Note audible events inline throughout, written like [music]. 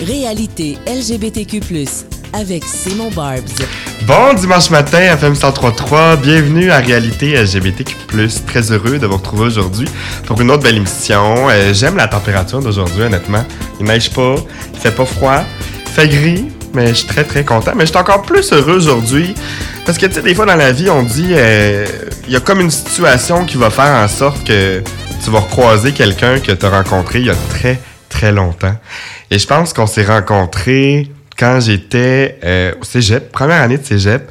Réalité LGBTQ+, avec Simon Barbs. Bon dimanche matin, FM 103.3. Bienvenue à Réalité LGBTQ+. Très heureux de vous retrouver aujourd'hui pour une autre belle émission. Euh, J'aime la température d'aujourd'hui, honnêtement. Il neige pas, il fait pas froid, il fait gris, mais je suis très très content. Mais je suis encore plus heureux aujourd'hui parce que tu sais, des fois dans la vie, on dit euh, il y a comme une situation qui va faire en sorte que tu vas recroiser quelqu'un que tu as rencontré il y a très très longtemps. Et je pense qu'on s'est rencontrés quand j'étais euh, au cégep, première année de cégep,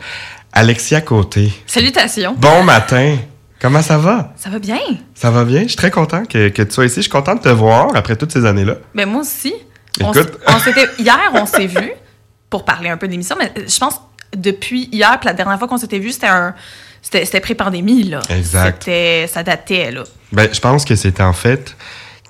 Alexia Côté. Salutations. Bon matin. Comment ça va? Ça va bien? Ça va bien? Je suis très content que, que tu sois ici. Je suis content de te voir après toutes ces années-là. Ben moi aussi. Écoute. on s'était hier, on s'est vu pour parler un peu d'émission, mais je pense depuis hier, puis la dernière fois qu'on s'était vu, c'était un c'était pré-pandémie là. Exact. C'était ça datait là. Ben, je pense que c'était en fait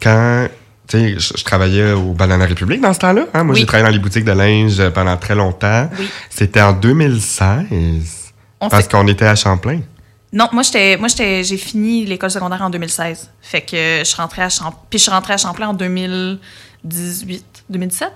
quand. Tu sais, je, je travaillais au Banana République dans ce temps-là. Hein? Moi, Oui. j'ai travaillé dans les boutiques de linge euh, pendant très longtemps. Oui. C'était en 2016. On parce qu'on était à Champlain. Non, moi j'étais moi j'étais j'ai fini l'école secondaire en 2016. Fait que je suis rentrée à Champlain puis je suis rentrée à Champlain en 2018, 2017,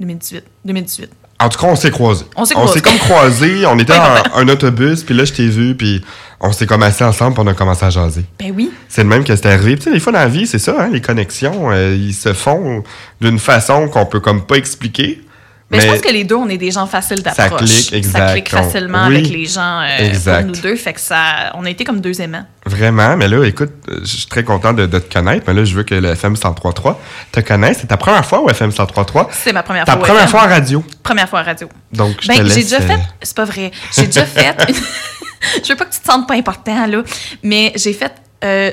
2018, 2018. En tout cas, on s'est croisés. On s'est croisés. comme croisés. [laughs] On était en un autobus, puis là, je t'ai vu, puis on s'est comme assis ensemble, puis on a commencé à jaser. Ben oui. C'est le même que c'était arrivé. Tu sais, des fois dans la vie, c'est ça, hein, les connexions, euh, ils se font d'une façon qu'on peut comme pas expliquer. Mais, je pense que les deux, on est des gens faciles d'approche. clique, exact. Ça clique facilement oui. avec les gens euh, Exact. pour nous deux. Fait que ça, on a été comme deux aimants. Vraiment, mais là, écoute, je suis très content de, de te connaître, mais là, je veux que le FM 103.3 te connaisse. C'est ta première fois au FM 103.3. C'est ma première Ta fois. au première fois en radio. Première fois à radio. Donc, je Ben, j'ai déjà euh, fait. C'est pas vrai. J'ai déjà [laughs] fait. une- [laughs] je veux pas que tu te sentes pas important, là. Mais j'ai fait. euh,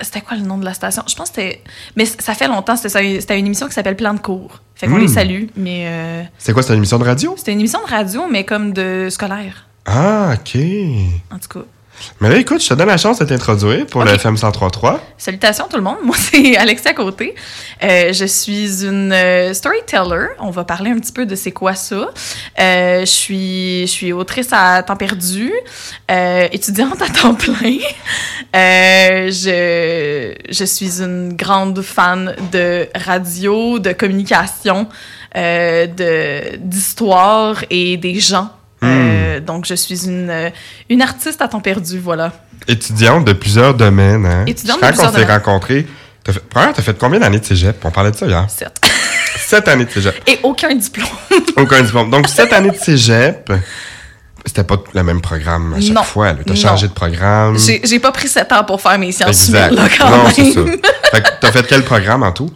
C'était quoi le nom de la station? Je pense que c'était. Mais ça fait longtemps. C'était c'était une émission qui s'appelle Plan de cours. Fait qu'on Hmm. les salue. Mais euh, C'est quoi, c'est une émission de radio? c'était une émission de radio, mais comme de scolaire. Ah, OK. En tout cas. Mais là, écoute, je te donne la chance de t'introduire pour le Ok. FM 103.3. Salutations tout le monde, [laughs] moi c'est Alexia Côté. Euh, je suis une euh, storyteller. On va parler un petit peu de c'est quoi ça. Euh, je suis je suis autrice à temps perdu, étudiante à temps plein. Je je suis une grande fan de radio, de communication, de d'histoire et des gens. Euh, donc je suis une euh, une artiste à temps perdu, voilà. Étudiante de plusieurs domaines. Hein? Étudiante de Quand plusieurs on s'est rencontrés, t'as fait, première, t'as fait combien d'années de cégep? On parlait de ça hier. Certes. [laughs] Sept années de cégep. Et aucun diplôme. [laughs] Aucun diplôme. Donc, sept années de cégep. C'était pas le même programme à chaque Non. fois. As Non. changé de programme. J'ai j'ai pas pris sept ans pour faire mes sciences Exact. humaines, là, quand non, même. c'est ça. Fait que t'as fait quel programme en tout?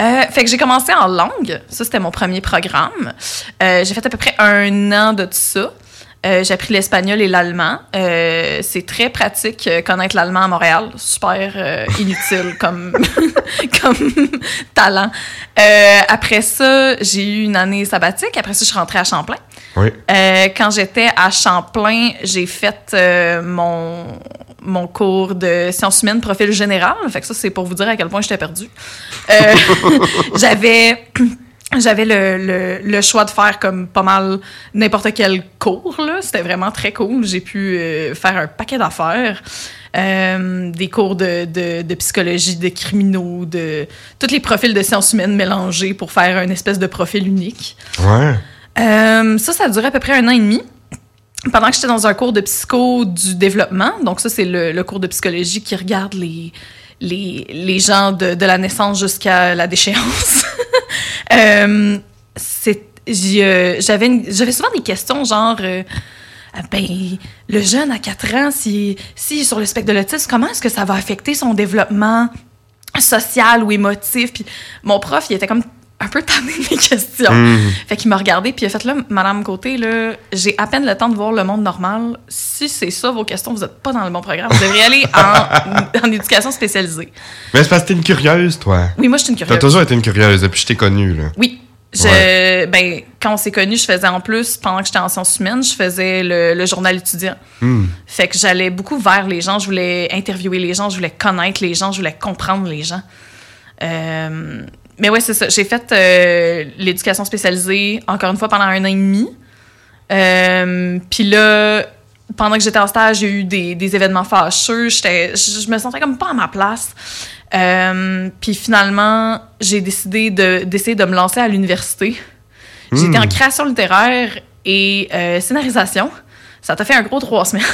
Euh, fait que j'ai commencé en langue. Ça, c'était mon premier programme. Euh, j'ai fait à peu près un an de tout ça. Euh, j'ai appris l'espagnol et l'allemand. Euh, c'est très pratique euh, connaître l'allemand à Montréal. Super euh, inutile [laughs] comme, [laughs] comme talent. Euh, après ça, j'ai eu une année sabbatique. Après ça, je suis rentrée à Champlain. Oui. Euh, quand j'étais à Champlain, j'ai fait euh, mon, mon cours de sciences humaines profil général. Fait que ça, c'est pour vous dire à quel point j'étais perdue. Euh, [laughs] j'avais... [clears throat] J'avais le, le, le choix de faire comme pas mal n'importe quel cours. là. C'était vraiment très cool. J'ai pu euh, faire un paquet d'affaires. Euh, des cours de, de, de psychologie, de criminaux, de tous les profils de sciences humaines mélangés pour faire une espèce de profil unique. Ouais. Euh, ça, ça a duré à peu près un an et demi. Pendant que j'étais dans un cours de psycho du développement, donc ça, c'est le, cours de psychologie qui regarde les, les, les gens de, de la naissance jusqu'à la déchéance. [laughs] Euh, j'avais, souvent des questions genre, euh, Ah ben, le jeune à 4 ans, si, est sur le spectre de l'autisme, comment est-ce que ça va affecter son développement social ou émotif? Puis mon prof, il était comme un peu tanné de [laughs] mes questions. Mhm. Fait qu'il m'a regardé puis il a fait là, Madame Côté, là, j'ai à peine le temps de voir le monde normal. Si c'est ça vos questions, vous n'êtes pas dans le bon programme. Vous devriez aller en, [laughs] en éducation spécialisée. Mais c'est parce que t'es une curieuse, toi. Oui, moi, je suis une T'as curieuse. toujours été une curieuse depuis que je t'ai connue, là. Oui. Je, ben, quand on s'est connus, je faisais en plus, pendant que j'étais en sciences humaines, je faisais le, le journal étudiant. Hmm. Fait que j'allais beaucoup vers les gens, je voulais interviewer les gens, je voulais connaître les gens, je voulais comprendre les gens. Euh, mais ouais, c'est ça. J'ai fait euh, l'éducation spécialisée, encore une fois, pendant un an et demi. Euh, Puis là, pendant que j'étais en stage, j'ai eu des, des événements fâcheux. Je me sentais comme pas à ma place. Euh, puis finalement, j'ai décidé de- d'essayer de, me lancer à l'université. J'étais Hmm. en création littéraire et scénarisation. Ça t'a fait un gros trois semaines.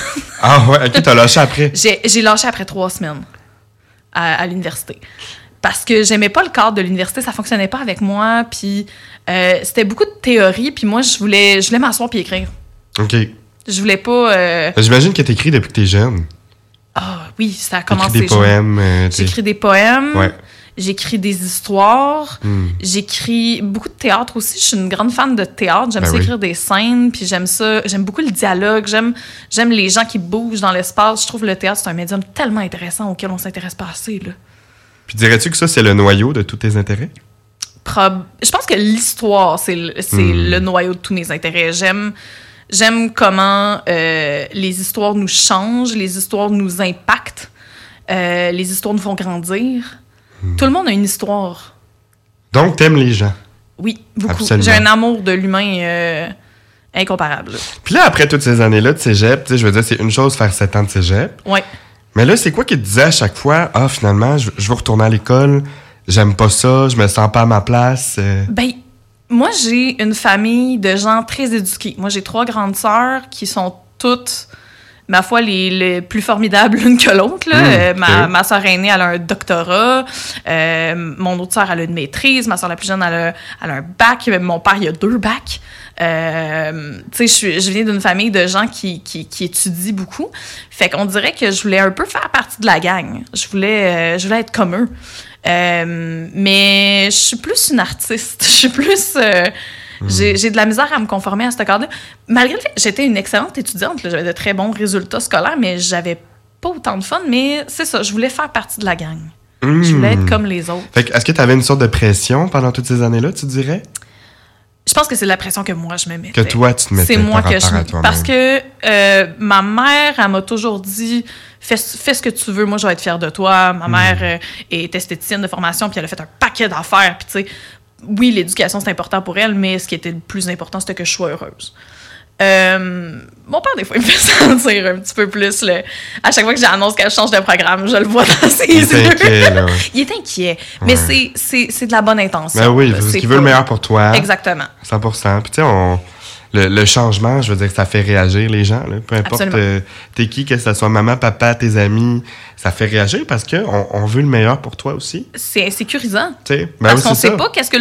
Ah ouais, ok, t'as lâché après. [laughs] J'ai j'ai lâché après trois semaines à, à l'université. Parce que j'aimais pas le cadre de l'université, ça fonctionnait pas avec moi. Puis euh, c'était beaucoup de théorie. Puis moi, je voulais, je voulais m'asseoir puis écrire. Ok. Je voulais pas. euh, J'imagine que t'écris depuis que t'es jeune. Ah oui, ça a commencé. des poèmes. euh, J'écris des poèmes. Ouais. J'écris des histoires. Hmm. J'écris beaucoup de théâtre aussi. Je suis une grande fan de théâtre. J'aime Ben ça oui. écrire des scènes. Puis j'aime ça. J'aime beaucoup le dialogue. J'aime, j'aime les gens qui bougent dans l'espace. Je trouve le théâtre, c'est un médium tellement intéressant auquel on s'intéresse pas assez. Là. Puis dirais-tu que ça, c'est le noyau de tous tes intérêts? Prob- Je pense que l'histoire, c'est le, Hmm. le noyau de tous mes intérêts. J'aime, j'aime comment euh, les histoires nous changent, les histoires nous impactent, euh, les histoires nous font grandir. Hmm. Tout le monde a une histoire. Donc, t'aimes les gens? Oui, beaucoup. J'ai un amour de l'humain euh, incomparable. Puis là, après toutes ces années-là de cégep, tu sais, je veux dire, c'est une chose faire sept ans de cégep. Ouais. Mais là, c'est quoi qui te disait à chaque fois, ah, finalement, je, je veux retourner à l'école, j'aime pas ça, je me sens pas à ma place. euh. Ben, moi, j'ai une famille de gens très éduqués. Moi, j'ai trois grandes sœurs qui sont toutes, ma foi, les, les plus formidables [laughs] l'une que l'autre. là. Mm, Euh, ma, ma sœur aînée, elle a un doctorat. Euh, mon autre sœur, elle a une maîtrise. Ma sœur la plus jeune, elle a, elle a un bac. Mon père, il a deux bacs. Euh, tu sais, je, viens d'une famille de gens qui, qui, qui étudient beaucoup. Fait qu'on dirait que je voulais un peu faire partie de la gang. Je voulais, euh, je voulais être comme eux. Euh, mais je suis plus une artiste. [laughs] Je suis plus. euh, j'ai, de la misère à me conformer à ce cadre-là. Malgré le fait que j'étais une excellente étudiante, j'avais de très bons résultats scolaires, mais j'avais pas autant de fun. Mais c'est ça, je voulais faire partie de la gang. Je voulais être Hmm. comme les autres. Fait que, est-ce que t'avais une sorte de pression pendant toutes ces années-là, tu dirais? Je pense que c'est la pression que moi je me mettais. Que toi, tu te mettais C'est moi par que je à. Parce que euh, ma mère, elle m'a toujours dit fais, fais ce que tu veux, moi je vais être fière de toi. Ma mère euh, est esthéticienne de formation, puis elle a fait un paquet d'affaires. Puis tu sais, oui, l'éducation c'est important pour elle, mais ce qui était le plus important, c'était que je sois heureuse. Euh, mon père, des fois, il me fait [laughs] sentir un petit peu plus. Le... À chaque fois que j'annonce qu'elle change de programme, je le vois dans ses Il yeux. est inquiet, là. ouais. [laughs] Il est inquiet. Mais Ouais. c'est- de la bonne intention. Ben oui, là. parce qu'il veut le meilleur pour toi. Exactement. 100%. Puis tu sais, on... le, le changement, je veux dire que ça fait réagir les gens. Là. Peu importe euh, t'es qui, que ce soit maman, papa, tes amis, ça fait réagir parce que on, veut le meilleur pour toi aussi. C'est insécurisant. Tu ben Parce oui, qu'on c'est sait pas qu'est-ce que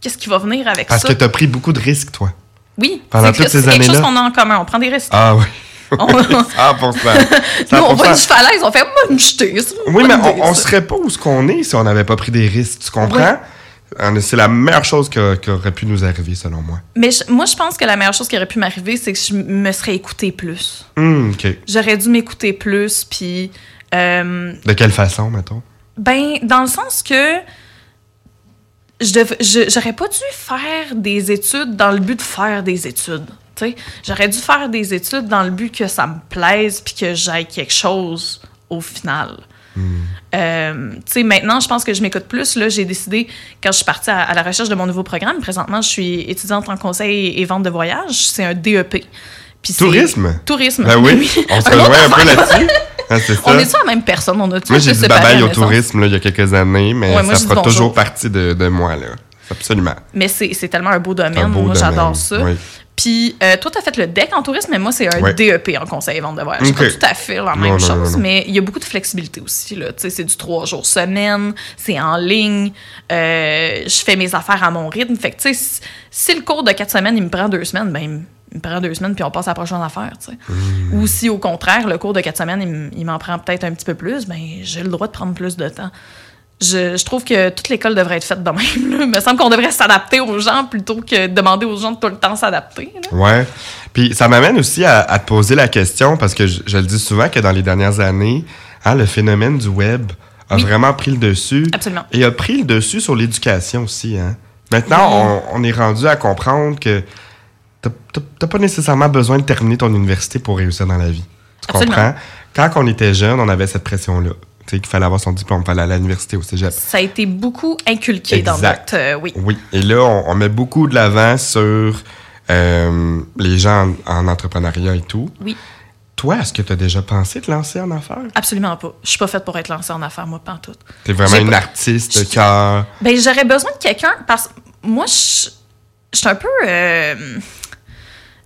qu'est-ce qui va venir avec Parce ça. que t'as pris beaucoup de risques, toi. Oui, c'est quelque chose qu'on a en commun. On prend des risques. Ah oui. [laughs] On- [laughs] 100%. [laughs] Nous, on voit une 100%. falaise, on fait me jeter. Oui, mais on, ça. serait pas où ce qu'on est si on n'avait pas pris des risques. Tu comprends? Euh, C'est la meilleure chose que- qui aurait pu nous arriver, selon moi. Mais je- moi, je pense que la meilleure chose qui aurait pu m'arriver, c'est que je me serais écoutée plus. Hum. J'aurais dû m'écouter plus, puis euh, De quelle façon, mettons? ben dans le sens que je j'aurais pas dû faire des études dans le but de faire des études. J'aurais dû faire des études dans le but que ça me plaise puis que j'aille quelque chose au final. Euh, tu sais, maintenant, je pense que je m'écoute plus. Là, j'ai décidé, quand je suis partie à, à la recherche de mon nouveau programme, présentement, je suis étudiante en conseil et vente de voyage. C'est un DEP. Puis Tourisme? Tourisme. Ben oui, on se rejoint un peu [laughs] là-dessus. Ah. On est-tu la même personne? On a-tu Moi, j'ai dit à au tourisme là, il y a quelques années, mais Ouais, moi, ça fera toujours partie de, de moi. Là. Absolument. Mais c'est tellement un beau domaine. Un beau moi, j'adore ça. oui. Puis, euh, toi, tu as fait le DEC en tourisme, mais moi, c'est un. DEP en conseil et vente de voyage. C'est pas tout à fait la même non, chose, non, non. mais il y a beaucoup de flexibilité aussi. là. Tu sais, C'est du trois jours semaine, c'est en ligne, euh, je fais mes affaires à mon rythme. Fait que, tu sais, si, le cours de quatre semaines, il me prend deux semaines, ben, prend deux semaines, puis on passe à la prochaine affaire. tu sais. Mmh. Ou si, au contraire, le cours de quatre semaines, il m'en prend peut-être un petit peu plus, ben, j'ai le droit de prendre plus de temps. Je, je trouve que toute l'école devrait être faite de même. là. Il me semble qu'on devrait s'adapter aux gens plutôt que demander aux gens de tout le temps s'adapter. Ouais. Puis ça m'amène aussi à, à te poser la question, parce que je, je le dis souvent que dans les dernières années, hein, le phénomène du web a Oui. vraiment pris le dessus. Absolument. Et a pris le dessus sur l'éducation aussi. Hein. Maintenant, on, on est rendu à comprendre que t'as- pas nécessairement besoin de terminer ton université pour réussir dans la vie. Tu Absolument. comprends? Quand on était jeune, on avait cette pression-là. Tu sais, qu'il fallait avoir son diplôme, il fallait aller à l'université au cégep. Ça a été beaucoup inculqué dans notre... euh, oui. Oui. Et là, on, on met beaucoup de l'avant sur euh, les gens en, en entrepreneuriat et tout. Oui. toi, est-ce que tu as déjà pensé te lancer en affaires? Absolument pas. Je suis pas faite pour être lancée en affaires, moi, pas en tout. T'es vraiment J'ai une pas- artiste de cœur. Ben, j'aurais besoin de quelqu'un parce que moi, je je suis un peu. euh,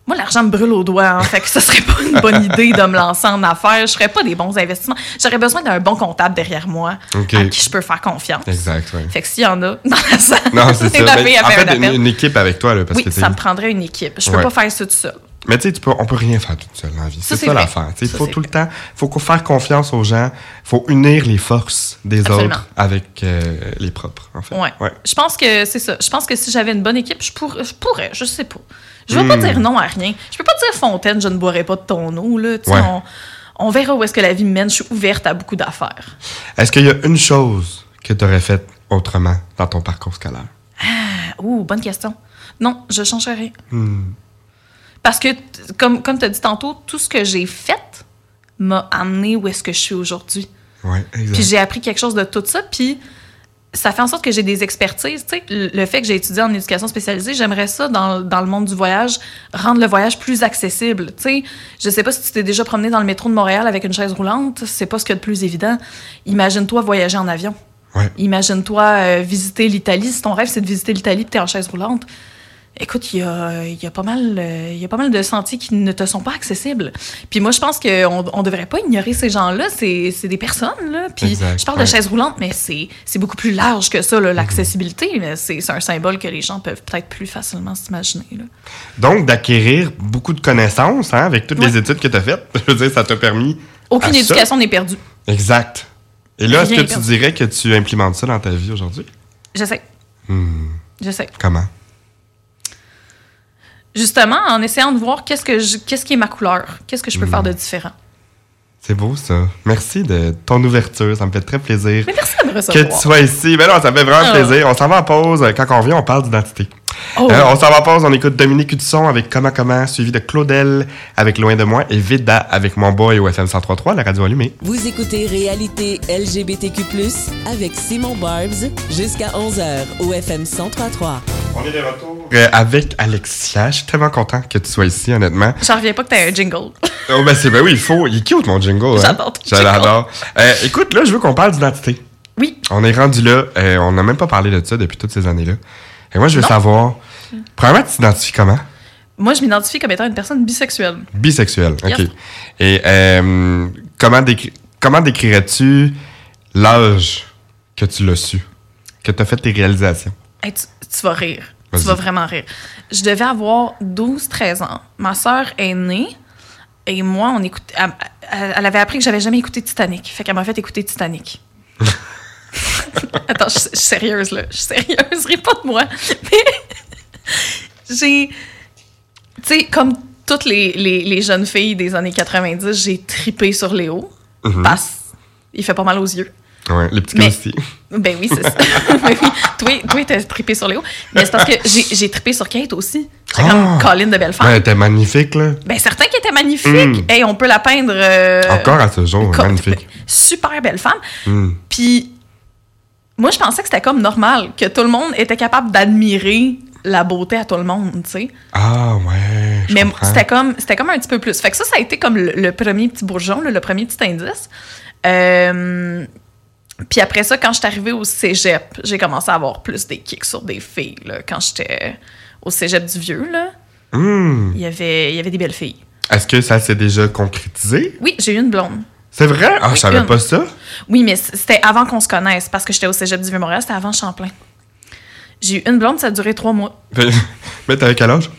Moi, l'argent me brûle aux doigts, hein, fait que ce serait pas une bonne idée de me lancer en affaires. Je ferais pas des bons investissements. J'aurais besoin d'un bon comptable derrière moi Ok. à qui je peux faire confiance. Exact. Fait que s'il y en a [laughs] dans la salle, Non, c'est ça. la Mais fille en fait un fait, une, une équipe avec toi, là, parce oui, que ça me prendrait une équipe. Je peux Ouais. pas faire ça tout seul. Mais tu sais, tu peux- on peut rien faire toute seule dans la vie. Ça, C'est ça vrai. l'affaire. Il Ça, faut tout le temps, faut faire confiance aux gens. faut unir les forces des Absolument. autres avec euh, les propres, en fait. Ouais. ouais. Je pense que c'est ça. Je pense que si j'avais une bonne équipe, je pourrais, je pourrais, je sais pas. Je vais Hmm. pas dire non à rien. Je peux pas dire Fontaine, je ne boirai pas de ton eau, là. Ouais. on, on verra où est-ce que la vie me mène. Je suis ouverte à beaucoup d'affaires. Est-ce qu'il y a une chose que tu aurais faite autrement dans ton parcours scolaire? Ah, Ouh, bonne question. Non, je changerais rien. Hmm. Parce que, comme, comme tu as dit tantôt, tout ce que j'ai fait m'a amené où est-ce que je suis aujourd'hui. Ouais, exact. Puis j'ai appris quelque chose de tout ça, puis ça fait en sorte que j'ai des expertises. Tu sais, le fait que j'ai étudié en éducation spécialisée, j'aimerais ça dans, dans le monde du voyage, rendre le voyage plus accessible. Tu sais, je sais pas si tu t'es déjà promené dans le métro de Montréal avec une chaise roulante, c'est pas ce qu'il y a de plus évident. Imagine-toi voyager en avion. Ouais. Imagine-toi euh, visiter l'Italie. Si ton rêve, c'est de visiter l'Italie puis t'es en chaise roulante, écoute, il y a, il y, a pas mal, euh, il y a pas mal de sentiers qui ne te sont pas accessibles. Puis moi, je pense qu'on on devrait pas ignorer ces gens-là. C'est c'est des personnes, là. Puis Exact, je parle ouais. de chaise roulante, mais c'est c'est beaucoup plus large que ça, là, l'accessibilité. C'est c'est un symbole que les gens peuvent peut-être plus facilement s'imaginer. Donc, d'acquérir beaucoup de connaissances hein, avec toutes les études que tu as faites, [laughs] je veux dire, ça t'a permis. Aucune éducation n'est perdue. Exact. Et là, est-ce que tu dirais que tu implémentes ça dans ta vie aujourd'hui? J'essaie. Hmm. J'essaie. Comment? Justement, en essayant de voir qu'est-ce que je- qu'est-ce qui est ma couleur, qu'est-ce que je peux Hmm. faire de différent. C'est beau, ça. Merci de ton ouverture. Ça me fait très plaisir. Mais merci de me Que recevoir. tu sois ici. Ben non, ça me fait vraiment Ah. plaisir. On s'en va en pause. Quand on revient, on parle d'identité. Oh. Euh, on s'en va en pause. On écoute Dominique Hudson avec Comment Comment, suivi de Claudel avec Loin de moi et Vida avec Mon Boy au FM 1033, la radio allumée. Vous écoutez Réalité LGBTQ+, avec Simon Barbs, jusqu'à 11h au FM 1033. On est de retour euh, avec Alexia. Je suis tellement content que tu sois ici, honnêtement. J'en reviens pas que t'aies un jingle. [laughs] Oh, ben, c'est, ben oui, il faut. Il est cute, mon jingle. hein? J'adore jingle. l'adore. Euh, écoute, là, je veux qu'on parle d'identité. Oui. On est rendu là. euh, on n'a même pas parlé de ça depuis toutes ces années-là. Et moi, je veux Non. savoir. Premièrement, tu t'identifies comment? Moi, je m'identifie comme étant une personne bisexuelle. Bisexuel, OK. Et euh, comment, décri- comment décrirais-tu l'âge que tu l'as su? Que tu as fait tes réalisations? Hey, tu, tu vas rire. Tu vas vraiment rire. Je devais avoir 12-13 ans. Ma sœur est née et moi, on écoute, elle, avait appris que j'avais jamais écouté Titanic. Fait qu'elle m'a fait écouter Titanic. [laughs] Attends, je, je suis sérieuse, là. Je suis sérieuse. [laughs] Ris pas de moi. Mais [laughs] j'ai. Tu sais, comme toutes les, les- les jeunes filles des années 90, j'ai tripé sur Léo. Mhm. Parce il fait pas mal aux yeux. Ouais, les petits Mais- aussi. [laughs] Ben oui, c'est ça. [laughs] Ben oui. Toi, toi, t'as trippé sur Léo. Mais c'est parce que j'ai trippé sur Kate aussi. C'est Ah! comme Colin de belle femme. Ouais, elle était magnifique, là. Ben certain qu'elle était magnifique. Mm. Hey, on peut la peindre. euh, Encore à ce jour, magnifique. ben, super belle femme. Mm. Puis moi, je pensais que c'était comme normal, que tout le monde était capable d'admirer la beauté à tout le monde, tu sais. Ah, ouais. je Mais c'était comme, c'était comme un petit peu plus. Fait que ça, ça a été comme le, le premier petit bourgeon, là, le premier petit indice. Euh, puis après ça, quand je suis arrivée au cégep, j'ai commencé à avoir plus des kicks sur des filles. Là, quand j'étais au cégep du Vieux, là, Hmm. il y avait, il y avait des belles filles. Est-ce que ça s'est déjà concrétisé? Oui, j'ai eu une blonde. C'est vrai? Ah, je savais une. pas ça. Oui, mais c'était avant qu'on se connaisse, parce que j'étais au cégep du Vieux-Montréal, c'était avant Champlain. J'ai eu une blonde, ça a duré trois mois. Mais t'avais quel âge?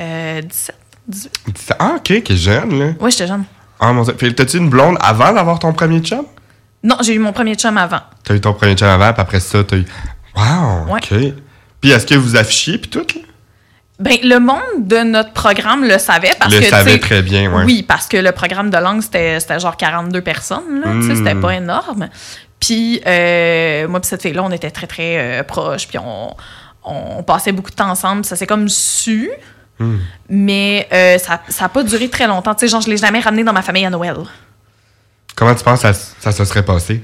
Euh, 17, 18. Ah, ok, qui est jeune, là. Oui, j'étais jeune. Ah, mon Dieu. Puis, T'as-tu une blonde avant d'avoir ton premier chum? Non, j'ai eu mon premier chum avant. T'as eu ton premier chum avant, puis après ça, t'as eu. Wow, Ouais. ok. Puis est-ce que vous affichiez, puis tout, là? Ben, le monde de notre programme le savait parce Le que. tu savait très bien, ouais. Oui, parce que le programme de langue, c'était genre 42 personnes, là. Tu sais, c'était pas énorme. Puis, euh, moi, puis cette fille-là, on était très, très euh, proches. Puis, on, on passait beaucoup de temps ensemble. Ça s'est comme su. Mm. Mais euh, ça n'a pas duré très longtemps. Tu sais, genre, je l'ai jamais ramené dans ma famille à Noël. Comment tu penses que ça, ça se serait passé?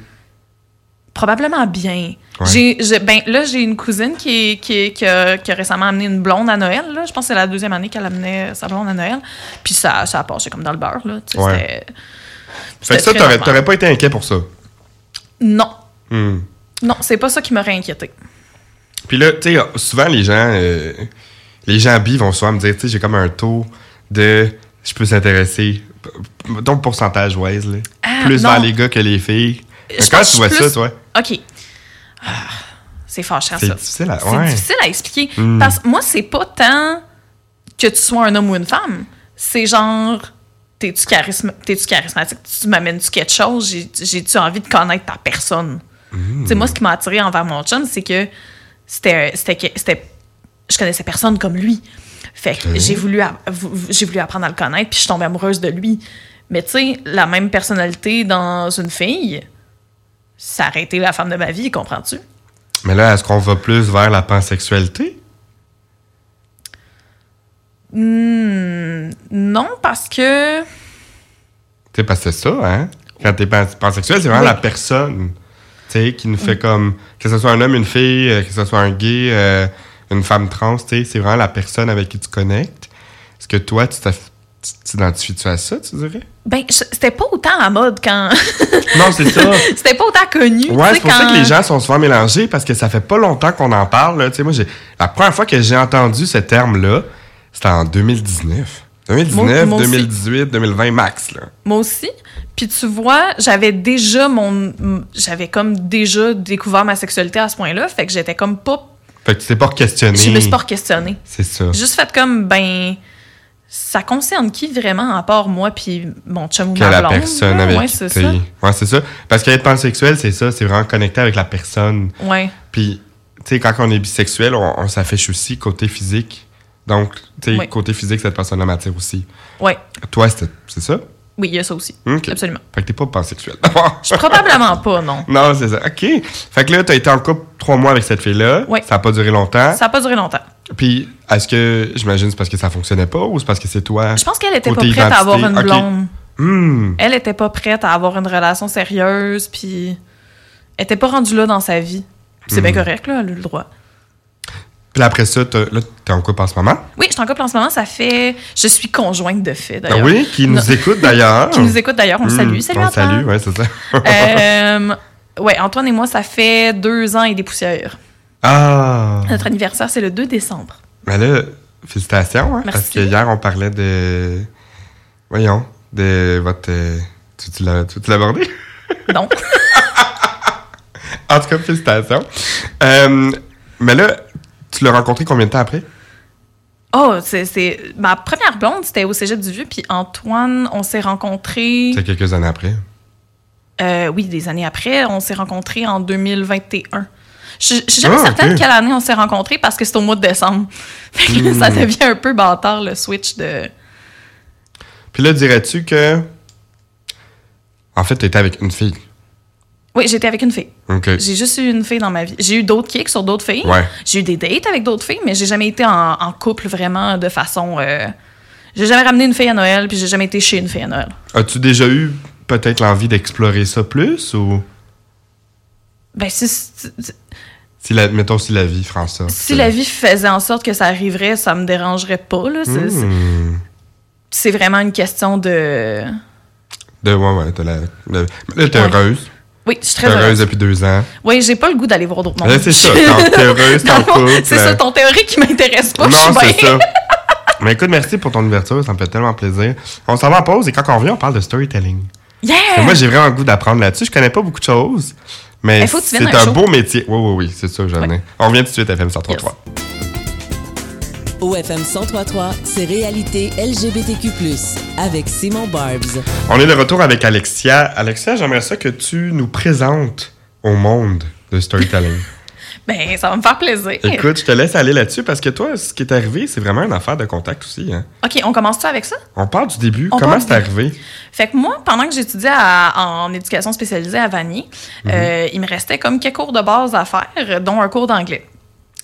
Probablement bien. Ouais. J'ai, ben, là, j'ai une cousine qui, qui, a, qui a récemment amené une blonde à Noël. Là. Je pense que c'est la deuxième année qu'elle amenait sa blonde à Noël. Puis ça, ça a passé comme dans le beurre. Là. Tu sais, Ouais. c'était- Fait que ça, t'aurais pas été inquiet pour ça? Non. Hmm. Non, c'est pas ça qui m'aurait inquiété. Puis là, tu sais, souvent les gens, euh, les gens bi vont souvent me dire, tu sais, j'ai comme un taux de, je peux s'intéresser, donc pourcentage wise, là, plus non. vers les gars que les filles. Je Quand tu vois je ça, toi, OK. Ah, c'est fâchant, c'est ça. difficile à... C'est Ouais. difficile à expliquer. Mm. Parce que moi, c'est pas tant que tu sois un homme ou une femme. C'est genre, t'es-tu charisma- charismatique? Tu m'amènes-tu quelque chose? J'ai- J'ai-tu envie de connaître ta personne? Mm. Tu sais, moi, ce qui m'a attiré envers mon chum, c'est que c'était, je connaissais personne comme lui. Fait que Ok. j'ai voulu, voulu apprendre à le connaître, puis je suis tombée amoureuse de lui. Mais tu sais, la même personnalité dans une fille, ça aurait été la femme de ma vie, comprends-tu? Mais là, est-ce qu'on va plus vers la pansexualité? Hmm, non, parce que. Tu sais, parce que c'est ça, hein? Quand t'es pan- pansexuel, c'est vraiment Oui. la personne, tu sais, qui nous fait comme... Que ce soit un homme, une fille, euh, que ce soit un gay, euh, une femme trans, tu sais, c'est vraiment la personne avec qui tu connectes. Est-ce que toi, tu t'identifies-tu à ça, tu dirais? Ben, c'était pas autant à mode quand. [laughs] Non, c'est ça. [laughs] c'était pas autant connu. Ouais, c'est pour ça que les gens sont souvent mélangés parce que ça fait pas longtemps qu'on en parle. là. Tu sais, moi, j'ai la première fois que j'ai entendu ce terme-là, c'était en 2019. 2019, Moi- moi aussi. 2018, 2020 max. Là. Moi aussi. Puis tu vois, j'avais déjà mon. J'avais comme déjà découvert ma sexualité à ce point-là. Fait que j'étais comme pas. Fait que tu t'es pas questionné. Je me suis pas questionnée. C'est ça. Juste fait comme, ben. Ça concerne qui vraiment, à part moi puis mon chum ou ma la blonde? personne là? avec Ouais, c'est ça. Ouais, c'est ça. Parce qu'être pansexuel, c'est ça. C'est vraiment connecté avec la personne. Ouais. Puis, tu sais, quand on est bisexuel, on, on s'affiche aussi côté physique. Donc, tu sais, côté physique, cette personne-là m'attire aussi. Ouais. Toi, c'est ça? Oui, il y a ça aussi. Absolument. Fait que t'es pas pansexuel. [laughs] Je suis probablement pas, non. Non, c'est ça. OK. Fait que là, t'as été en couple trois mois avec cette fille-là. Ouais. Ça a pas duré longtemps. Ça n'a pas duré longtemps. Puis, est-ce que, j'imagine, c'est parce que ça fonctionnait pas ou c'est parce que c'est toi? Je pense qu'elle était pas prête à avoir une blonde. Hmm. Elle était pas prête à avoir une relation sérieuse, puis elle était pas rendue là dans sa vie. C'est bien Mhm. correct, là, elle a le droit. Puis après ça, t'as- là, t'es en couple en ce moment? Oui, je suis en couple en ce moment, ça fait... Je suis conjointe de fait, Ah d'ailleurs. oui, qui nous Non. écoute d'ailleurs. [laughs] Qui nous écoute, d'ailleurs, on le Hmm. salue. Salut, On Antoine. salue, ouais, c'est ça. Euh, ouais, Antoine et moi, ça fait deux ans et des poussières. ah! Notre anniversaire, c'est le 2 décembre. Mais là, félicitations, hein, parce que hier, on parlait de. Voyons, de votre. Tu, tu l'as tu- tu l'as abordé? [laughs] Donc, En tout cas, félicitations. Euh, mais là, tu l'as rencontré combien de temps après? oh, c'est... Ma première blonde, c'était au Cégep du Vieux, puis Antoine, on s'est rencontrés... C'est quelques années après. Euh, oui, des années après, on s'est rencontrés en 2021. Je, je suis jamais Ah, certaine quelle année on s'est rencontrés parce que c'est au mois de décembre. [laughs] Fait que là, Hmm. ça devient un peu bâtard le switch de. Puis là, dirais-tu que. En fait, t'étais avec une fille. Oui, j'étais avec une fille. J'ai juste eu une fille dans ma vie. J'ai eu d'autres kicks sur d'autres filles. Ouais. J'ai eu des dates avec d'autres filles, mais j'ai jamais été en, en couple vraiment de façon. euh, J'ai jamais ramené une fille à Noël, puis j'ai jamais été chez une fille à Noël. As-tu déjà eu peut-être l'envie d'explorer ça plus ou? Ben, si, si, la, mettons si la vie, François. si la vie faisait en sorte que ça arriverait, ça me dérangerait pas. là. C'est Hmm. vraiment une question de. De, ouais, ouais, t'as la. de- là, t'es Ouais. heureuse. Oui, je suis très heureuse heureuse. depuis deux ans. Oui, j'ai pas le goût d'aller voir d'autres mondes. C'est ça. T'es [laughs] heureuse, t'es couple. C'est ça, ton théorie qui m'intéresse pas. Non, c'est ça. [laughs] Mais écoute, merci pour ton ouverture, ça me fait tellement plaisir. On s'en va en pause et quand on revient, on parle de storytelling. Yeah! Et Moi, j'ai vraiment le goût d'apprendre là-dessus. Je connais pas beaucoup de choses, mais tu c'est un show. beau métier. Oui, oui, oui, c'est ça, j'en ai. Ouais. On revient tout de suite à FM 133. Au FM 1033, c'est Réalité LGBTQ+, avec Simon Barbs. On est de retour avec Alexia. Alexia, j'aimerais ça que tu nous présentes au monde de storytelling. [laughs] Ben, ça va me faire plaisir. Écoute, je te laisse aller là-dessus parce que toi, ce qui est arrivé, c'est vraiment une affaire de contact aussi. Hein? OK, on commence-tu avec ça? On part du début. On Comment c'est arrivé? Fait que moi, pendant que j'étudiais en éducation spécialisée à Vanier, Mhm. euh, il me restait comme quelques cours de base à faire, dont un cours d'anglais.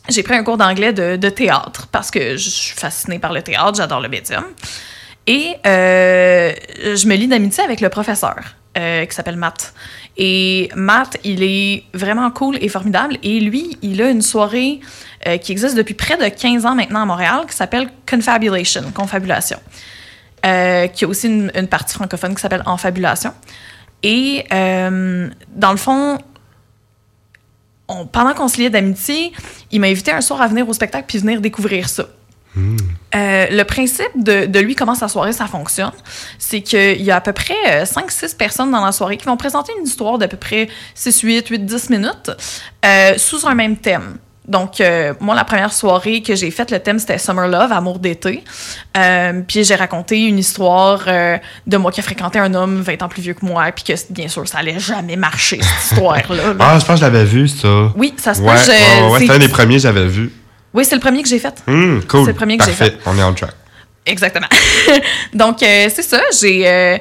J'ai pris un cours d'anglais de, théâtre parce que je suis fascinée par le théâtre, j'adore le médium. Et euh, je me lie d'amitié avec le professeur. euh, qui s'appelle Matt. Et Matt, il est vraiment cool et formidable. Et lui, il a une soirée euh, qui existe depuis près de 15 ans maintenant à Montréal qui s'appelle Confabulation, Confabulation. Qui a aussi une, partie francophone qui s'appelle Enfabulation. Et dans le fond, pendant qu'on se liait d'amitié, il m'a invité un soir à venir au spectacle puis venir découvrir ça. Euh, le principe de, de lui, comment sa soirée, ça fonctionne, c'est qu'il y a à peu près 5-6 personnes dans la soirée qui vont présenter une histoire d'à peu près 6, 8, 8, 10 minutes euh, sous un même thème. Donc, euh, moi, la première soirée que j'ai faite, le thème, c'était Summer Love, amour d'été. Euh, puis j'ai raconté une histoire euh, de moi qui a fréquenté un homme 20 ans plus vieux que moi, puis que, bien sûr, ça allait jamais marcher, cette histoire-là. là. Ah, je pense que je l'avais vu, ça. Oui, ça se Ouais, peut. je- ouais, ouais, c'est- un des premiers que j'avais vu. Oui, c'est le premier que j'ai fait. Hum, cool. C'est le premier que j'ai Parfait, on est on track. Exactement. [laughs] Donc, c'est ça. J'ai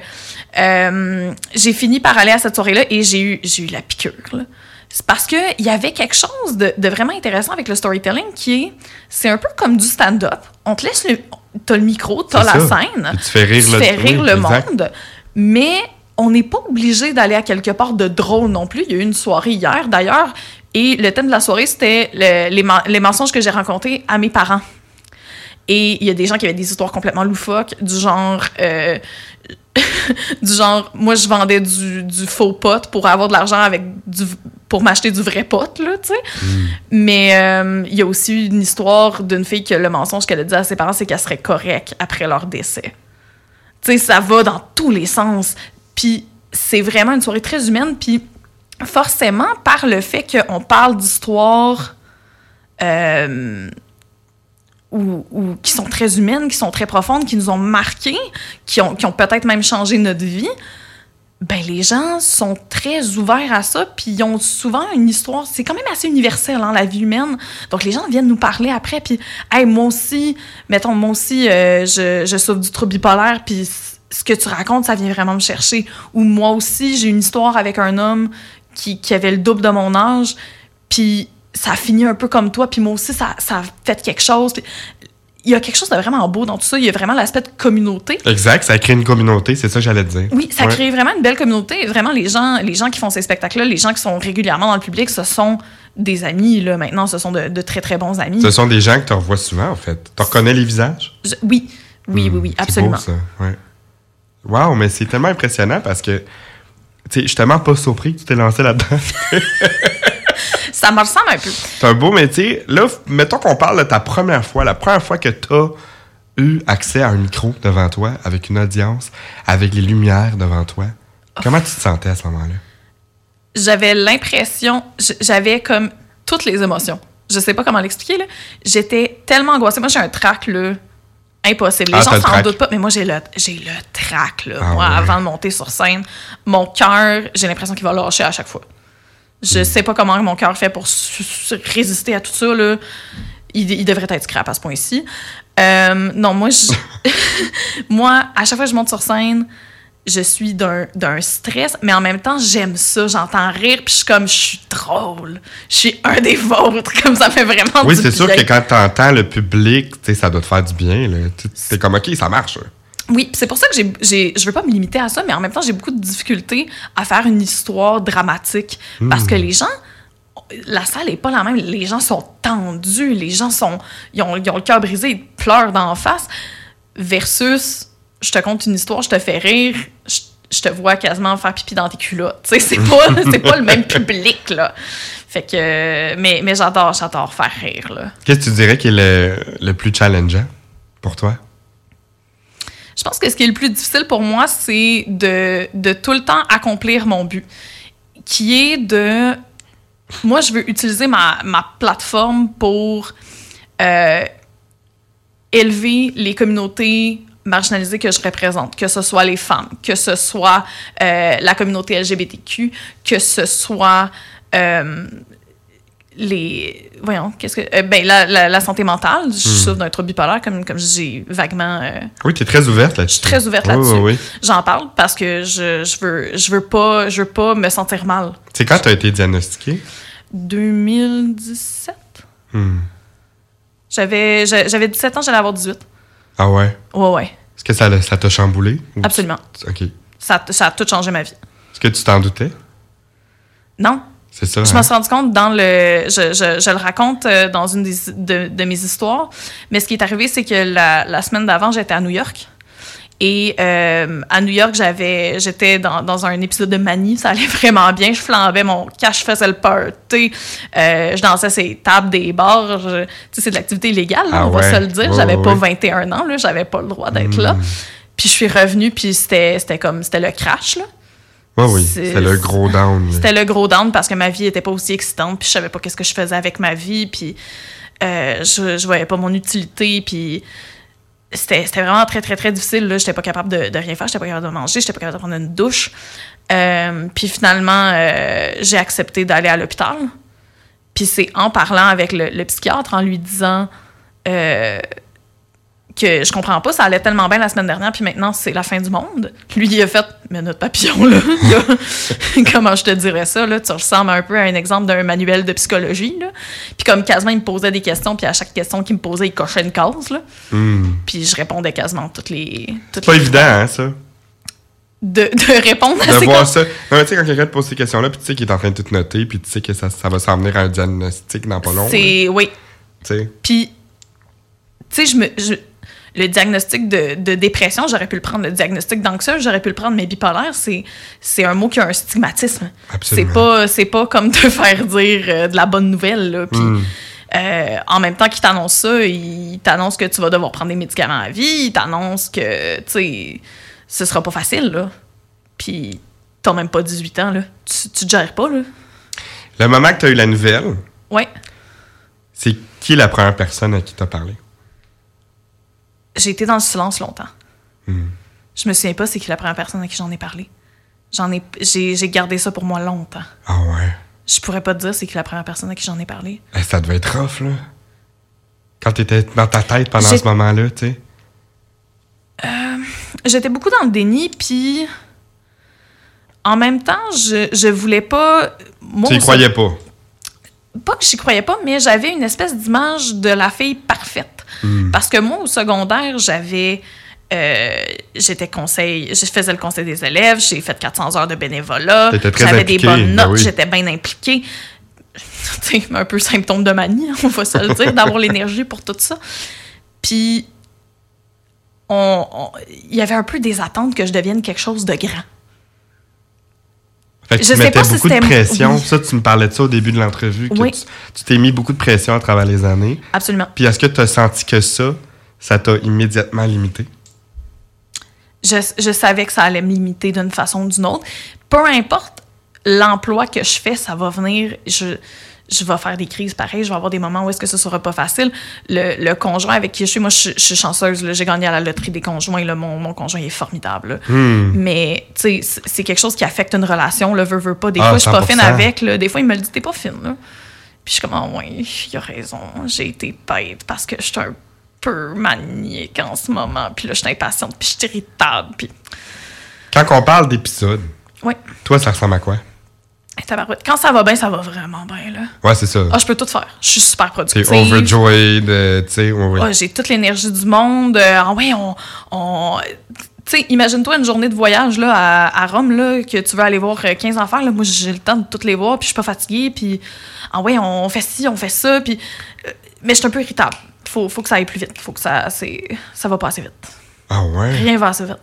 j'ai fini par aller à cette soirée-là et j'ai eu, j'ai eu la piqûre. là. C'est parce qu'il y avait quelque chose de, de vraiment intéressant avec le storytelling qui est, c'est un peu comme du stand-up. On te laisse le, t'as le micro, t'as la ça. scène, Puis tu fais rire tu le- fais rire oui, le monde, mais on n'est pas obligé d'aller à quelque part de drôle non plus. Il y a eu une soirée hier d'ailleurs et le thème de la soirée c'était le- les, men- les mensonges que j'ai rencontrés à mes parents. Et il y a des gens qui avaient des histoires complètement loufoques, du genre. euh, [laughs] du genre, moi, je vendais du, du faux pot pour avoir de l'argent avec du, pour m'acheter du vrai pot, là, tu sais. Mais euh, il y a aussi une histoire d'une fille que le mensonge qu'elle a dit à ses parents, c'est qu'elle serait correcte après leur décès. Tu sais, ça va dans tous les sens. Puis c'est vraiment une soirée très humaine. Puis forcément, par le fait qu'on parle d'histoires euh, ou, ou qui sont très humaines, qui sont très profondes, qui nous ont marqués, qui ont, qui ont peut-être même changé notre vie, ben les gens sont très ouverts à ça, puis ils ont souvent une histoire, c'est quand même assez universel, hein, la vie humaine. Donc les gens viennent nous parler après, puis hey, moi aussi, mettons, moi aussi, euh, je, je souffre du trouble bipolaire, puis ce que tu racontes, ça vient vraiment me chercher. Ou moi aussi, j'ai une histoire avec un homme qui, avait le double de mon âge, puis ça a fini un peu comme toi, puis moi aussi, ça, a fait quelque chose. Il y a quelque chose de vraiment beau dans tout ça. Il y a vraiment l'aspect de communauté. Exact, ça crée une communauté, c'est ça que j'allais te dire. Oui, ça Ouais. crée vraiment une belle communauté. Vraiment, les gens, les gens qui font ces spectacles-là, les gens qui sont régulièrement dans le public, ce sont des amis, là, maintenant. Ce sont de, de très, très bons amis. Ce sont des gens que tu revois souvent, en fait. Tu reconnais les visages? Je- oui, oui, oui, oui, Hmm, c'est absolument. beau, ça. Ouais. Wow, mais c'est tellement impressionnant parce que, tu sais, je suis tellement pas surpris que tu t'es lancé là-dedans. [laughs] Ça me ressemble un peu. c'est un beau métier. Là, mettons qu'on parle de ta première fois, la première fois que tu as eu accès à un micro devant toi, avec une audience, avec les lumières devant toi. Comment tu te sentais à ce moment-là? J'avais l'impression, j'avais comme toutes les émotions. Je sais pas comment l'expliquer, là. J'étais tellement angoissée. Moi, j'ai un trac, là, impossible. Les Ah, gens s'en doutent pas, mais moi, j'ai le, j'ai le trac, là. Ah moi, ouais. avant de monter sur scène, mon cœur, j'ai l'impression qu'il va lâcher à chaque fois. Je sais pas comment mon cœur fait pour résister à tout ça, là. Il, il devrait être scrap à ce point-ci. Euh, non, moi, je- [laughs] [laughs] moi, à chaque fois que je monte sur scène, je suis d'un stress, mais en même temps, j'aime ça. J'entends rire, puis je suis comme, je suis drôle. Je suis un des vôtres. [laughs] Comme ça fait vraiment Oui, du c'est sûr bien. que quand tu entends le public, ça doit te faire du bien. C'est comme, OK, ça marche. Oui, c'est pour ça que j'ai, j'ai, je veux pas me limiter à ça, mais en même temps, j'ai beaucoup de difficultés à faire une histoire dramatique parce que les gens, la salle est pas la même. Les gens sont tendus, les gens sont, ils ont, ils ont le cœur brisé, ils pleurent d'en face. Versus, je te conte une histoire, je te fais rire, je, je te vois quasiment faire pipi dans tes culottes. Tu sais, c'est pas, [laughs] c'est pas le même public là. Fait que, mais, mais j'adore, j'adore faire rire là. Qu'est-ce que tu dirais qui est le, le plus challengeant pour toi? Je pense que ce qui est le plus difficile pour moi, c'est de, de tout le temps accomplir mon but, qui est de... Moi, je veux utiliser ma, ma plateforme pour euh, élever les communautés marginalisées que je représente, que ce soit les femmes, que ce soit euh, la communauté LGBTQ, que ce soit euh, les voyons qu'est-ce que euh, ben la, la, la santé mentale je souffre d'un trouble bipolaire comme comme j'ai vaguement euh, Oui, tu es très ouverte là-dessus. je suis très ouverte Oui, là-dessus. Oui, oui. J'en parle parce que je, je veux je veux pas je veux pas me sentir mal. C'est quand tu as été diagnostiqué? 2017. Hmm. J'avais j'a- j'avais 17 ans, j'allais avoir 18. Ah ouais? Ouais ouais, Est-ce que ça ça t'a chamboulé? Ou- absolument. OK. Ça, ça a tout changé ma vie. Est-ce que tu t'en doutais? Non. C'est ça. Je hein? m'en suis rendu compte dans le. Je, je- je le raconte euh, dans une des- de, de mes histoires. Mais ce qui est arrivé, c'est que la, la semaine d'avant, j'étais à New York. Et euh, à New York, j'avais, j'étais dans, dans un épisode de manie. Ça allait [laughs] vraiment bien. Je flambais mon cash, je faisais le party. Euh, je dansais ces tables des bars. Tu sais, c'est de l'activité illégale, là, Ah on va se le dire. J'avais pas ouais. 21 ans, là. J'avais pas le droit d'être Hmm. là. Puis je suis revenue, puis c'était, c'était comme... C'était le crash, là. Oui, c'est- c'est le gros down. C'était le gros down parce que ma vie était pas aussi excitante, puis je savais pas qu'est-ce que je faisais avec ma vie, puis euh, je, je voyais pas mon utilité, puis c'était c'était vraiment très, très, très difficile. là. J'étais pas capable de, de rien faire, j'étais pas capable de manger, j'étais pas capable de prendre une douche. Euh, puis finalement, euh, j'ai accepté d'aller à l'hôpital. Puis c'est en parlant avec le, le psychiatre, en lui disant euh, que je comprends pas, ça allait tellement bien la semaine dernière, puis maintenant c'est la fin du monde. Lui, il a fait, mais notre papillon, là, [laughs] [laughs] comment je te dirais ça, là, tu ressembles un peu à un exemple d'un manuel de psychologie, là. Puis comme quasiment, il me posait des questions, puis à chaque question qu'il me posait, il cochait une case, là. Hmm. Puis je répondais quasiment toutes les... Toutes C'est pas les évident, hein, ça? De, de répondre à De ces voir questions. ça. Non, mais tu sais, quand quelqu'un te pose ces questions-là, puis tu sais qu'il est en train de tout noter, puis tu sais que ça, ça va s'en venir à un diagnostic dans pas long. là. C'est... Oui. Tu sais? Puis, tu sais, je me... je- le diagnostic de, de dépression, j'aurais pu le prendre. Le diagnostic d'anxieux, j'aurais pu le prendre. Mais bipolaire, c'est, c'est un mot qui a un stigmatisme. C'est Absolument. pas, c'est pas comme te [laughs] faire dire euh, de la bonne nouvelle. Là. Puis, Hmm. euh, en même temps qu'il t'annonce ça, il t'annonce que tu vas devoir prendre des médicaments à vie. Il t'annonce que, tu sais, ce sera pas facile. Là. Puis, t'as même pas 18 ans. Là. Tu, tu te gères pas. Là. Le moment que tu as eu la nouvelle, Ouais. c'est qui la première personne à qui t'as parlé? J'ai été dans le silence longtemps. Hmm. Je me souviens pas c'est qui la première personne à qui j'en ai parlé. J'en ai, j'ai, j'ai gardé ça pour moi longtemps. Ah ouais? Je pourrais pas te dire c'est qui la première personne à qui j'en ai parlé. Eh, ça devait être rough, là. Quand t'étais dans ta tête pendant J'ai- ce moment-là, tu sais. J'étais beaucoup dans le déni, puis en même temps, je, je voulais pas. Moi, Tu y croyais pas. Pas que j'y croyais pas, mais j'avais une espèce d'image de la fille parfaite. Hmm. Parce que moi, au secondaire, j'avais. euh, j'étais conseil, je faisais le conseil des élèves, j'ai fait 400 heures de bénévolat, j'avais des bonnes ben notes, oui. j'étais bien impliquée. [laughs] Tu sais, un peu symptôme de manie, on va se le dire, d'avoir l'énergie pour tout ça. Puis, on- on- il y avait un peu des attentes que je devienne quelque chose de grand. Fait que Je tu sais mettais pas si beaucoup de c'était- pression. oui. Ça, tu me parlais de ça au début de l'entrevue. Oui. Tu tu t'es mis beaucoup de pression à travers les années. Absolument. Puis est-ce que tu as senti que ça, ça t'a immédiatement limité? je, je savais que ça allait me limiter d'une façon ou d'une autre. Peu importe l'emploi que je fais, ça va venir. Je, je vais faire des crises pareilles. Je vais avoir des moments où est-ce que ce sera pas facile. Le, le conjoint avec qui je suis, moi, je, je suis chanceuse. J'ai gagné à la loterie des conjoints. Là. Mon, mon conjoint il est formidable. Hmm. Mais, tu sais, c'est- quelque chose qui affecte une relation. Le veut, veut pas. Des Ah, fois, je suis pas 100%. fine avec. Là. Des fois, il me le dit, t'es pas fine. Là. Puis je suis comme, ouais, il a raison. J'ai été bête parce que je suis un peu maniaque en ce moment. Puis là, je suis impatiente. Puis je suis irritable. Puis Quand on parle d'épisodes, Oui. toi, ça ressemble à quoi? Quand ça va bien, ça va vraiment bien, là. Ouais, c'est ça. Ah, je peux tout faire. Je suis super productive. overjoyed, euh, tu sais. ouais, ouais. Ah, j'ai toute l'énergie du monde. Euh, ah ouais, on... on tu sais, imagine-toi une journée de voyage là, à, à Rome, là, que tu veux aller voir euh, 15 enfants. Là. Moi, j'ai le temps de toutes les voir, puis je suis pas fatiguée. Puis, ah ouais, on fait ci, on fait ça. Puis, euh, mais je suis un peu irritable. Faut, faut que ça aille plus vite. Faut que ça... Ça va pas assez vite. Ah ouais? Rien va assez vite.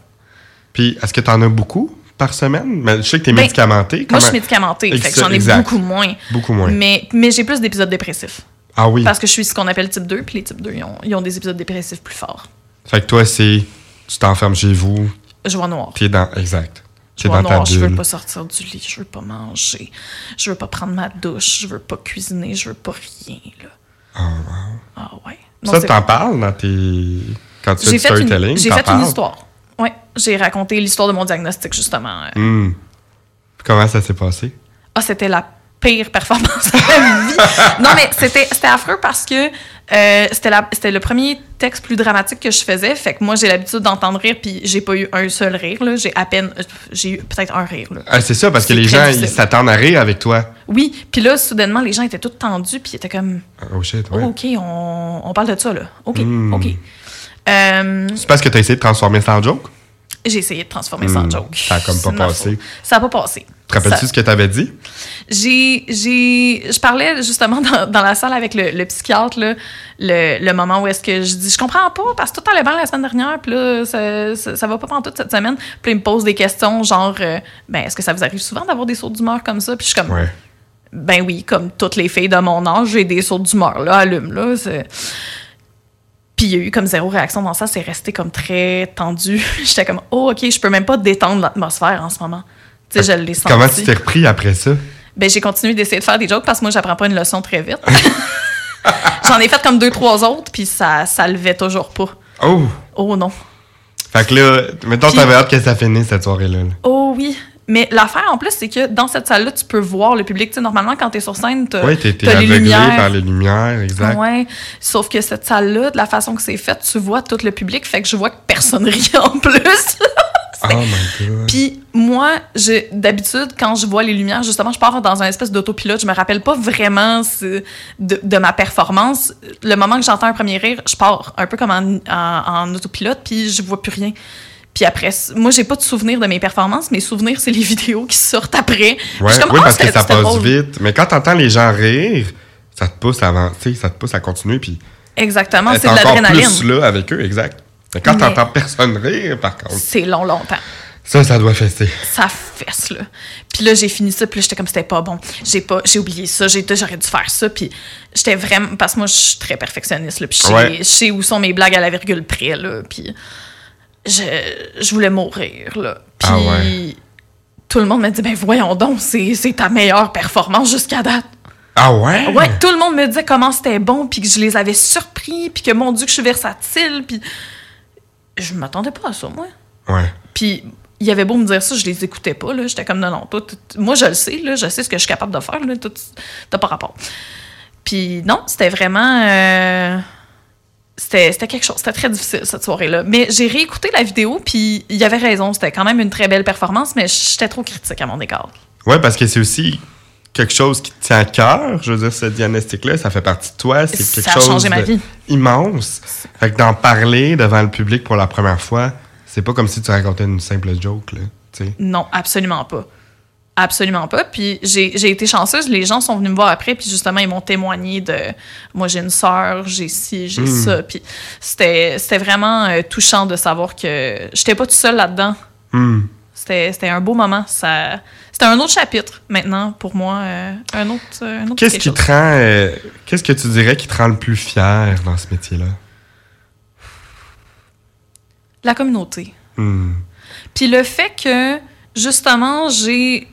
Puis est-ce que tu en as beaucoup? Par semaine? Mais je sais que tu es Ben, médicamenté. Moi, je suis médicamentée. Fait que Exact, j'en ai exact. beaucoup moins. Beaucoup moins. Mais, mais j'ai plus d'épisodes dépressifs. Ah oui. Parce que je suis ce qu'on appelle type 2, puis les types 2, ils ont, ils ont des épisodes dépressifs plus forts. Fait que toi, c'est. Tu t'enfermes chez vous, Je vois noir. t'es dans. Exact. Je vois dans ta noir, je veux pas sortir du lit, je veux pas manger, je veux pas prendre ma douche, je veux pas cuisiner, je veux pas rien, là. Ah, wow. Ah ouais. Non, Ça, t'en parles dans tes. Quand tu fais du storytelling? j'ai fait une histoire. Ouais, j'ai raconté l'histoire de mon diagnostic, justement. Hmm. Comment ça s'est passé? Ah, c'était la pire performance de ma vie. [laughs] Non, mais c'était, affreux parce que euh, c'était, le premier texte plus dramatique que je faisais. Fait que moi, j'ai l'habitude d'entendre rire, puis j'ai pas eu un seul rire. J'ai à peine... J'ai eu peut-être un rire. Ah, c'est ça, parce que les gens, difficile. ils s'attendent à rire avec toi. Oui, puis là, soudainement, les gens étaient tous tendus, puis ils étaient comme... Oh shit, Oh, ouais. OK, on, on parle de ça, là. OK, Mm. OK. Euh, C'est parce que t'as essayé de transformer ça en joke? J'ai essayé de transformer ça en Hmm, joke. ça a comme pas passé. Ça n'a pas passé. Te rappelles-tu ce que tu avais dit? j'ai, j'ai, je parlais justement dans, dans la salle avec le, le psychiatre, là, le, le moment où est-ce que je dis, je comprends pas, parce que tout allait bien la semaine dernière, puis là, ça, ça, ça va pas pendant toute cette semaine. Puis il me pose des questions, genre, euh, ben, est-ce que ça vous arrive souvent d'avoir des sauts d'humeur comme ça? Puis je suis comme, Ouais. ben oui, comme toutes les filles de mon âge, j'ai des sauts d'humeur, là, allume, là. c'est- Puis il y a eu comme zéro réaction dans ça, c'est resté comme très tendu. [laughs] J'étais comme, oh, OK, je peux même pas détendre l'atmosphère en ce moment. Tu sais, je l'ai senti. Comment tu t'es repris après ça? Ben, j'ai continué d'essayer de faire des jokes parce que moi, j'apprends pas une leçon très vite. [laughs] J'en ai fait comme deux, trois autres, puis ça, ça levait toujours pas. Oh! Oh non. Fait que là, mettons, t'avais hâte que ça finisse cette soirée-là. là. Oh oui. Mais l'affaire en plus, c'est que dans cette salle-là, tu peux voir le public. Tu sais, normalement, quand t'es sur scène, t'as Ouais, t'es aveuglé par les lumières, exact. Ouais. Sauf que cette salle-là, de la façon que c'est fait, tu vois tout le public, fait que je vois que personne [laughs] rit en plus. [laughs] Oh my god. Puis moi, j'ai- d'habitude, quand je vois les lumières, justement, je pars dans un espèce d'autopilote. Je me rappelle pas vraiment de ma performance. Le moment que j'entends un premier rire, je pars un peu comme en, en- en autopilote, puis je vois plus rien. Puis après, moi, j'ai pas de souvenir de mes performances. Mes souvenirs, c'est les [laughs] vidéos qui sortent après. Ouais, je suis comme, oui, Ah, parce que ça passe drôle. vite. Mais quand t'entends les gens rire, ça te pousse à avancer, ça te pousse à continuer, puis Exactement, c'est de l'adrénaline. plus là avec eux, exact. Mais quand t'entends personne rire, par contre, C'est long, longtemps. ça, ça doit fester. ça fesse là. Puis là j'ai fini ça, puis là j'étais comme c'était pas bon. J'ai pas j'ai oublié ça, j'ai j'aurais dû faire ça puis j'étais vraiment parce que moi je suis très perfectionniste là, puis je sais, Ouais. je sais où sont mes blagues à la virgule près là, puis je, je voulais mourir là. Puis Ah ouais. tout le monde me dit ben voyons donc, c'est ta meilleure performance jusqu'à date. Ah ouais? Ouais, tout le monde me disait comment c'était bon, puis que je les avais surpris, puis que mon dieu que je suis versatile, puis je m'attendais pas à ça moi. Ouais. Puis il avait beau me dire ça, je les écoutais pas. là. J'étais comme non, non, toi, moi je le sais, là, je sais ce que je suis capable de faire, là, t'as pas rapport. Puis non, c'était vraiment. euh, c'était quelque chose. C'était très difficile cette soirée-là. Mais j'ai réécouté la vidéo, puis il y avait raison. C'était quand même une très belle performance, mais j'étais trop critique à mon égard. Ouais, parce que c'est aussi quelque chose qui te tient à cœur. Je veux dire, ce diagnostic-là, ça fait partie de toi. C'est quelque Ça a chose changé ma vie. immense. Fait que d'en parler devant le public pour la première fois, c'est pas comme si tu racontais une simple joke, là. Tu sais. Non, absolument pas. Absolument pas. Puis j'ai j'ai été chanceuse. Les gens sont venus me voir après, puis justement, ils m'ont témoigné de moi, j'ai une sœur, j'ai ci, j'ai Mm. ça. Puis c'était c'était vraiment euh, touchant de savoir que j'étais pas toute seule là-dedans. Hmm. C'était c'était un beau moment. Ça C'était un autre chapitre maintenant pour moi. euh, un autre, euh, un autre Qu'est-ce qui chose. te rend. euh, Qu'est-ce que tu dirais qui te rend le plus fier dans ce métier-là? La communauté. Hmm. Puis le fait que, justement, j'ai.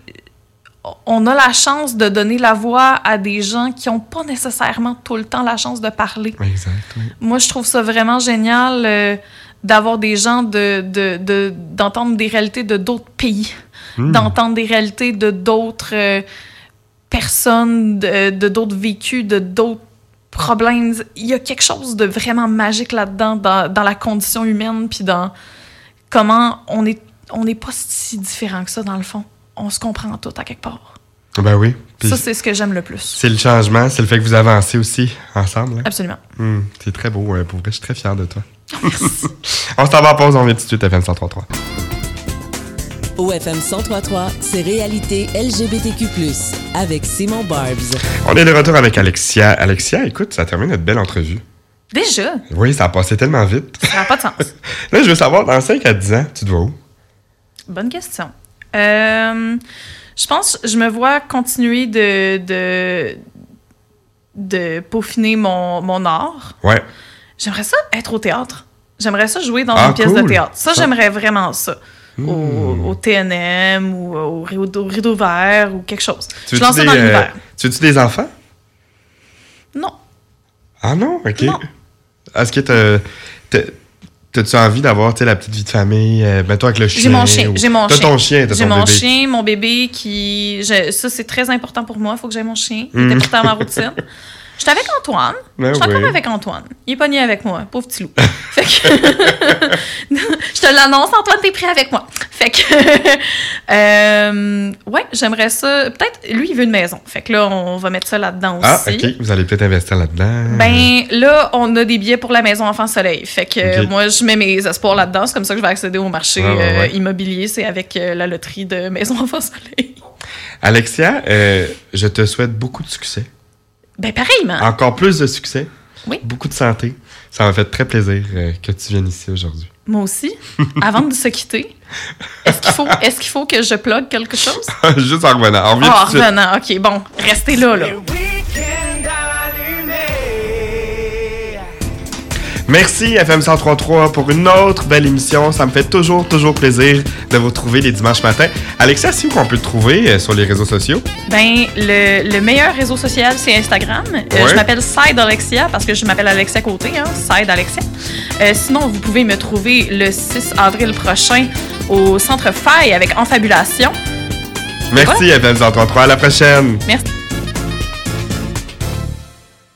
On a la chance de donner la voix à des gens qui n'ont pas nécessairement tout le temps la chance de parler. Exact, oui. Moi, je trouve ça vraiment génial euh, d'avoir des gens, de, de, de- d'entendre des réalités de d'autres pays, Hmm. d'entendre des réalités de d'autres euh, personnes, de, d'autres vécus, de d'autres problèmes. Il y a quelque chose de vraiment magique là-dedans, dans, dans la condition humaine, puis dans comment on n'est pas si différent que ça, dans le fond. On se comprend tout à quelque part. Ben oui. Ça, c'est ce que j'aime le plus. c'est le changement, c'est le fait que vous avancez aussi ensemble. hein? Absolument. Hmm. C'est très beau, euh, pour vrai, je suis très fier de toi. [laughs] on s'en va en pause, on vient tout de suite à FM 133. Au FM 1033, c'est Réalité LGBTQ+, avec Simon Barbs. On est de retour avec Alexia. Alexia, écoute, ça termine notre belle entrevue. Déjà, Oui, ça a passé tellement vite. ça n'a pas de sens. [laughs] Là, je veux savoir, dans 5 à 10 ans, tu te vois où? Bonne question. Euh, je pense je me vois continuer de, de, de peaufiner mon, mon art. Ouais. J'aimerais ça être au théâtre. J'aimerais ça jouer dans Ah, une pièce de théâtre. Ça, Ça. j'aimerais vraiment ça. Au, Hmm. au TNM ou au rideau, au rideau vert ou quelque chose. Tu je lance ça euh, tu veux-tu des enfants? Non. Ah non? OK. Non. Est-ce que t'as- t'as-tu envie d'avoir, la petite vie de famille, euh, mettons avec le chien? J'ai mon chien. ou- J'ai mon T'as chien. ton chien, t'as J'ai ton mon bébé. chien, mon bébé qui. je- ça, c'est très important pour moi. Il faut que j'aie mon chien. Il Mm. est important à ma routine. [laughs] J'étais avec Antoine. Ben Je suis encore oui. avec Antoine. Il est pogné avec moi, pauvre petit loup. [laughs] fait que. [laughs] je te l'annonce, Antoine, t'es prêt avec moi. Fait que. [laughs] euh, ouais, j'aimerais ça. Peut-être, lui, il veut une maison. Fait que là, on va mettre ça là-dedans Ah, aussi. OK. Vous allez peut-être investir là-dedans. Ben là, on a des billets pour la maison Enfant Soleil. Fait que moi, je mets mes espoirs là-dedans. C'est comme ça que je vais accéder au marché Ouais, ouais, euh, immobilier. C'est avec euh, la loterie de Maison Enfant Soleil. Alexia, je te souhaite beaucoup de succès. Ben pareillement. Encore plus de succès. Oui. Beaucoup de santé. Ça m'a fait très plaisir euh, que tu viennes ici aujourd'hui. Moi aussi. [laughs] Avant de se quitter, est-ce qu'il faut, est qu'il faut que je plug quelque chose? [laughs] Juste en revenant. On revient Ah, revenant. OK, bon. Restez là, là. Merci FM 1033 pour une autre belle émission. Ça me fait toujours, toujours plaisir de vous retrouver les dimanches matins. Alexia, si où qu'on peut te trouver euh, sur les réseaux sociaux? Ben, le, le meilleur réseau social, c'est Instagram. Euh, Ouais. je m'appelle Side Alexia parce que je m'appelle Alexia Côté, hein, Side Alexia. Euh, sinon, vous pouvez me trouver le 6 avril prochain au Centre Faille avec Enfabulation. Merci FM 1033. À la prochaine. Merci.